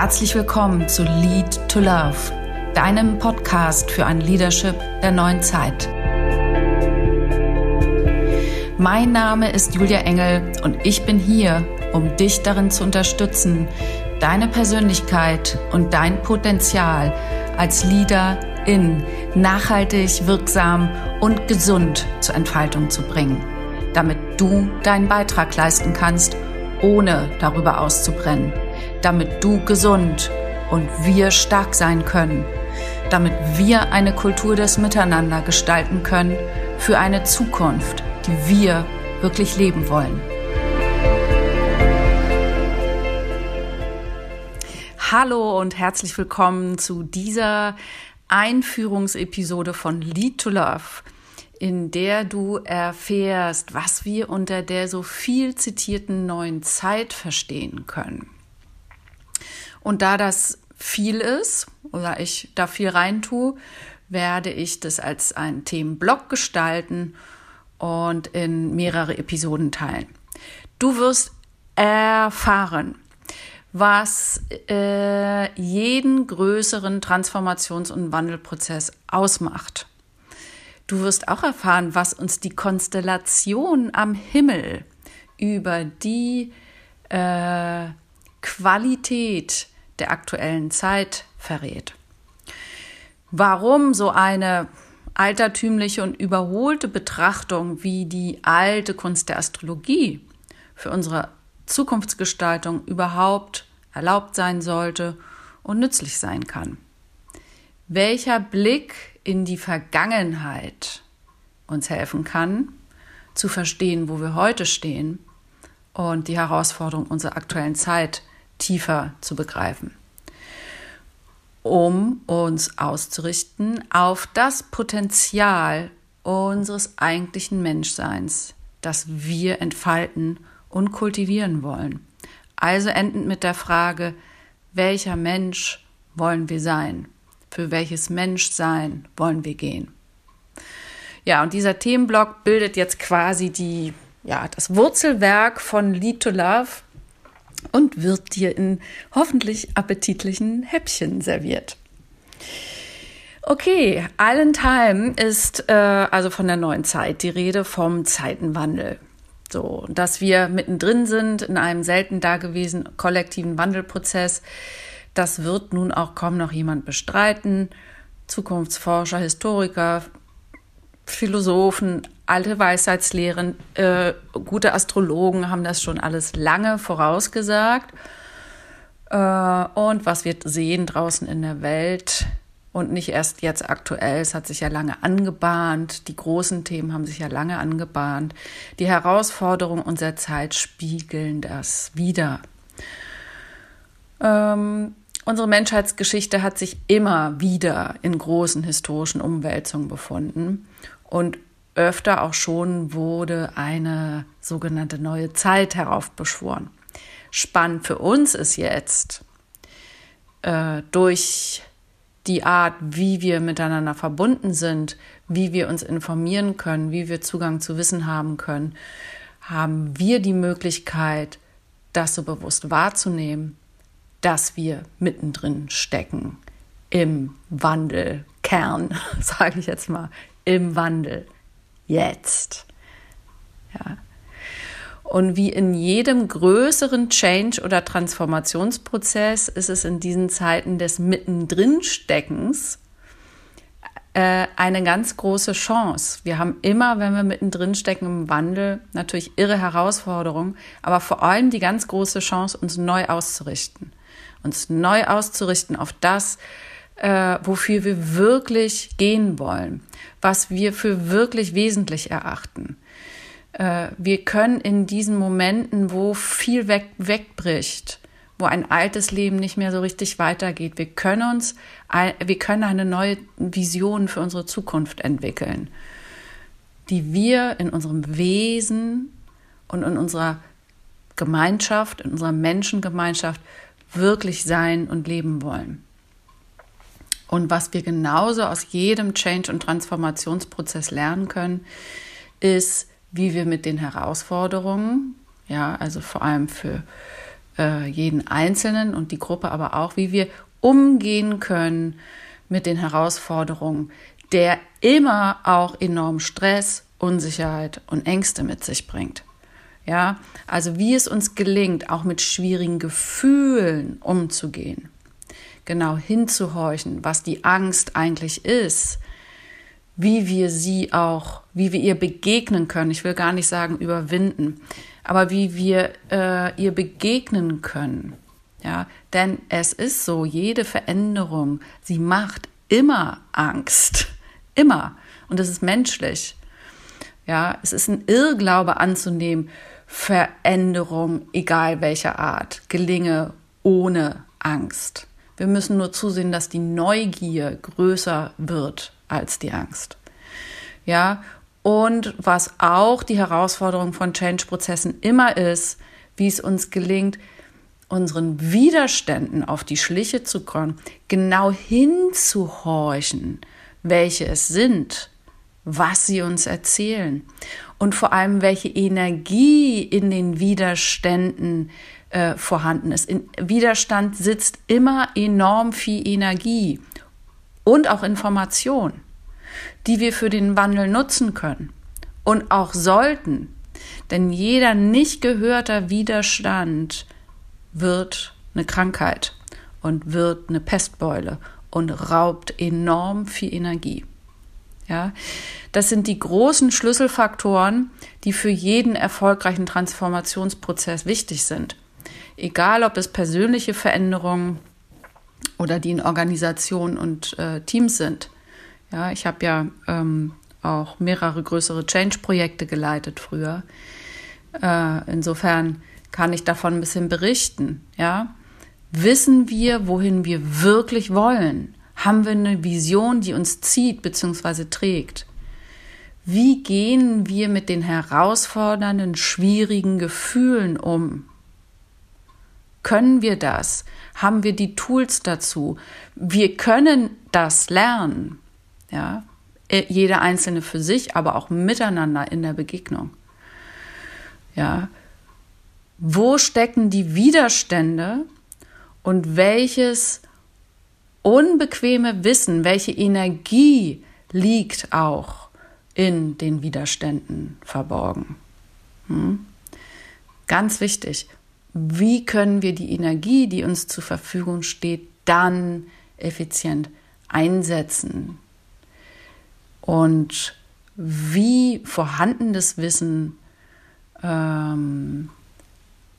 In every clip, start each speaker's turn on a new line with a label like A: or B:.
A: Herzlich willkommen zu Lead to Love, deinem Podcast für ein Leadership der neuen Zeit. Mein Name ist Julia Engel und ich bin hier, um dich darin zu unterstützen, deine Persönlichkeit und dein Potenzial als Leader in nachhaltig, wirksam und gesund zur Entfaltung zu bringen, damit du deinen Beitrag leisten kannst, ohne darüber auszubrennen damit du gesund und wir stark sein können, damit wir eine Kultur des Miteinander gestalten können für eine Zukunft, die wir wirklich leben wollen. Hallo und herzlich willkommen zu dieser Einführungsepisode von Lead to Love, in der du erfährst, was wir unter der so viel zitierten neuen Zeit verstehen können. Und da das viel ist oder ich da viel rein tue, werde ich das als einen Themenblock gestalten und in mehrere Episoden teilen. Du wirst erfahren, was äh, jeden größeren Transformations- und Wandelprozess ausmacht. Du wirst auch erfahren, was uns die Konstellation am Himmel über die äh, Qualität der aktuellen Zeit verrät. Warum so eine altertümliche und überholte Betrachtung wie die alte Kunst der Astrologie für unsere Zukunftsgestaltung überhaupt erlaubt sein sollte und nützlich sein kann. Welcher Blick in die Vergangenheit uns helfen kann, zu verstehen, wo wir heute stehen und die Herausforderung unserer aktuellen Zeit tiefer zu begreifen, um uns auszurichten auf das Potenzial unseres eigentlichen Menschseins, das wir entfalten und kultivieren wollen. Also endend mit der Frage, welcher Mensch wollen wir sein? Für welches Menschsein wollen wir gehen? Ja, und dieser Themenblock bildet jetzt quasi die, ja, das Wurzelwerk von Lead to Love, und wird dir in hoffentlich appetitlichen Häppchen serviert. Okay, allenthalben ist äh, also von der neuen Zeit die Rede vom Zeitenwandel. So, dass wir mittendrin sind in einem selten dagewesenen kollektiven Wandelprozess, das wird nun auch kaum noch jemand bestreiten. Zukunftsforscher, Historiker, Philosophen, alte Weisheitslehren, äh, gute Astrologen haben das schon alles lange vorausgesagt. Äh, und was wir sehen draußen in der Welt und nicht erst jetzt aktuell, es hat sich ja lange angebahnt, die großen Themen haben sich ja lange angebahnt. Die Herausforderungen unserer Zeit spiegeln das wieder. Ähm, Unsere Menschheitsgeschichte hat sich immer wieder in großen historischen Umwälzungen befunden und öfter auch schon wurde eine sogenannte neue Zeit heraufbeschworen. Spannend für uns ist jetzt äh, durch die Art, wie wir miteinander verbunden sind, wie wir uns informieren können, wie wir Zugang zu Wissen haben können, haben wir die Möglichkeit, das so bewusst wahrzunehmen, dass wir mittendrin stecken im Wandelkern, sage ich jetzt mal, im Wandel. Jetzt. Ja. Und wie in jedem größeren Change- oder Transformationsprozess ist es in diesen Zeiten des Mittendrin-Steckens äh, eine ganz große Chance. Wir haben immer, wenn wir mittendrin stecken im Wandel, natürlich irre Herausforderungen, aber vor allem die ganz große Chance, uns neu auszurichten. Uns neu auszurichten auf das, äh, wofür wir wirklich gehen wollen, was wir für wirklich wesentlich erachten. Äh, wir können in diesen Momenten, wo viel weg, wegbricht, wo ein altes Leben nicht mehr so richtig weitergeht, wir können uns, wir können eine neue Vision für unsere Zukunft entwickeln, die wir in unserem Wesen und in unserer Gemeinschaft, in unserer Menschengemeinschaft wirklich sein und leben wollen. Und was wir genauso aus jedem Change- und Transformationsprozess lernen können, ist, wie wir mit den Herausforderungen, ja, also vor allem für äh, jeden Einzelnen und die Gruppe aber auch, wie wir umgehen können mit den Herausforderungen, der immer auch enorm Stress, Unsicherheit und Ängste mit sich bringt. Ja, also wie es uns gelingt, auch mit schwierigen Gefühlen umzugehen. Genau hinzuhorchen, was die Angst eigentlich ist, wie wir sie auch, wie wir ihr begegnen können. Ich will gar nicht sagen überwinden, aber wie wir äh, ihr begegnen können. Ja, denn es ist so, jede Veränderung, sie macht immer Angst. Immer. Und das ist menschlich. Ja, es ist ein Irrglaube anzunehmen, Veränderung, egal welcher Art, gelinge ohne Angst. Wir müssen nur zusehen, dass die Neugier größer wird als die Angst. Ja, und was auch die Herausforderung von Change-Prozessen immer ist, wie es uns gelingt, unseren Widerständen auf die Schliche zu kommen, genau hinzuhorchen, welche es sind, was sie uns erzählen und vor allem, welche Energie in den Widerständen äh, vorhanden ist. In Widerstand sitzt immer enorm viel Energie und auch Information, die wir für den Wandel nutzen können und auch sollten. Denn jeder nicht gehörter Widerstand wird eine Krankheit und wird eine Pestbeule und raubt enorm viel Energie. Ja, das sind die großen Schlüsselfaktoren, die für jeden erfolgreichen Transformationsprozess wichtig sind. Egal, ob es persönliche Veränderungen oder die in Organisationen und äh, Teams sind. Ja, ich habe ja ähm, auch mehrere größere Change-Projekte geleitet früher. Äh, insofern kann ich davon ein bisschen berichten. Ja, wissen wir, wohin wir wirklich wollen? Haben wir eine Vision, die uns zieht bzw. trägt? Wie gehen wir mit den herausfordernden, schwierigen Gefühlen um? Können wir das? Haben wir die Tools dazu? Wir können das lernen. Ja, äh, jeder Einzelne für sich, aber auch miteinander in der Begegnung. Ja, wo stecken die Widerstände und welches unbequeme Wissen, welche Energie liegt auch in den Widerständen verborgen. Hm? Ganz wichtig, wie können wir die Energie, die uns zur Verfügung steht, dann effizient einsetzen? Und wie vorhandenes Wissen ähm,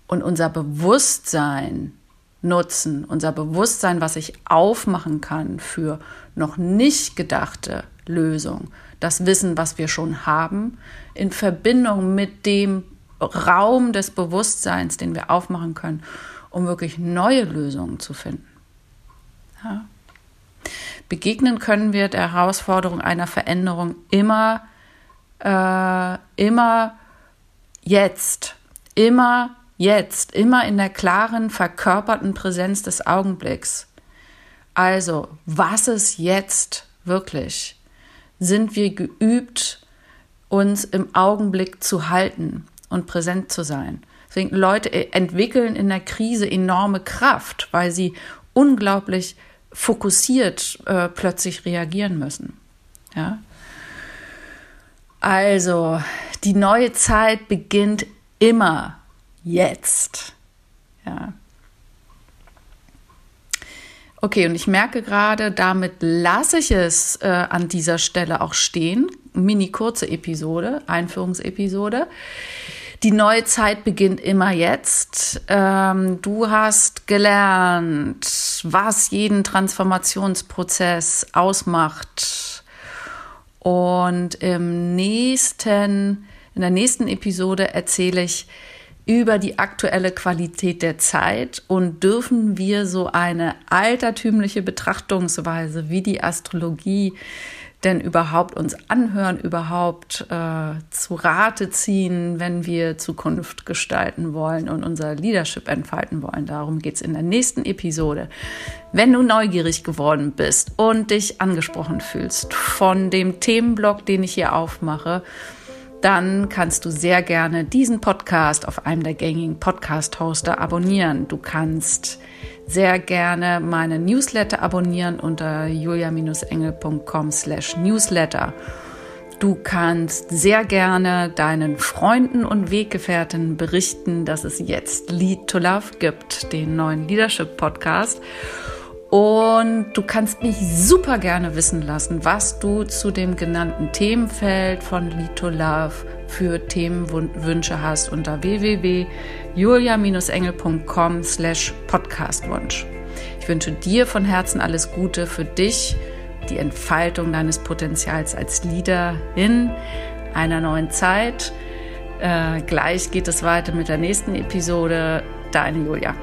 A: und unser Bewusstsein nutzen, unser Bewusstsein, was ich aufmachen kann für noch nicht gedachte Lösungen, das Wissen, was wir schon haben, in Verbindung mit dem Raum des Bewusstseins, den wir aufmachen können, um wirklich neue Lösungen zu finden. Ja. Begegnen können wir der Herausforderung einer Veränderung immer, äh, immer jetzt, immer Jetzt, immer in der klaren, verkörperten Präsenz des Augenblicks. Also, was ist jetzt wirklich? Sind wir geübt, uns im Augenblick zu halten und präsent zu sein? Deswegen Leute äh, entwickeln in der Krise enorme Kraft, weil sie unglaublich fokussiert äh, plötzlich reagieren müssen. Ja? Also, die neue Zeit beginnt immer jetzt. Ja. Okay, und ich merke gerade, damit lasse ich es äh, an dieser Stelle auch stehen. Mini kurze Episode, Einführungsepisode. Die neue Zeit beginnt immer jetzt. Ähm, du hast gelernt, was jeden Transformationsprozess ausmacht. Und im nächsten, in der nächsten Episode erzähle ich, über die aktuelle Qualität der Zeit und dürfen wir so eine altertümliche Betrachtungsweise wie die Astrologie denn überhaupt uns anhören, überhaupt äh, zu Rate ziehen, wenn wir Zukunft gestalten wollen und unser Leadership entfalten wollen. Darum geht es in der nächsten Episode. Wenn du neugierig geworden bist und dich angesprochen fühlst von dem Themenblock, den ich hier aufmache, dann kannst du sehr gerne diesen Podcast auf einem der gängigen Podcast-Hoster abonnieren. Du kannst sehr gerne meine Newsletter abonnieren unter julia-engel.com slash newsletter. Du kannst sehr gerne deinen Freunden und Weggefährten berichten, dass es jetzt Lead to Love gibt, den neuen Leadership Podcast. Und du kannst mich super gerne wissen lassen, was du zu dem genannten Themenfeld von Lead to Love für Themenwünsche hast unter www.julia-engel.com slash podcastwunsch. Ich wünsche dir von Herzen alles Gute für dich die Entfaltung deines Potenzials als Leader in einer neuen Zeit. Äh, gleich geht es weiter mit der nächsten Episode. Deine Julia.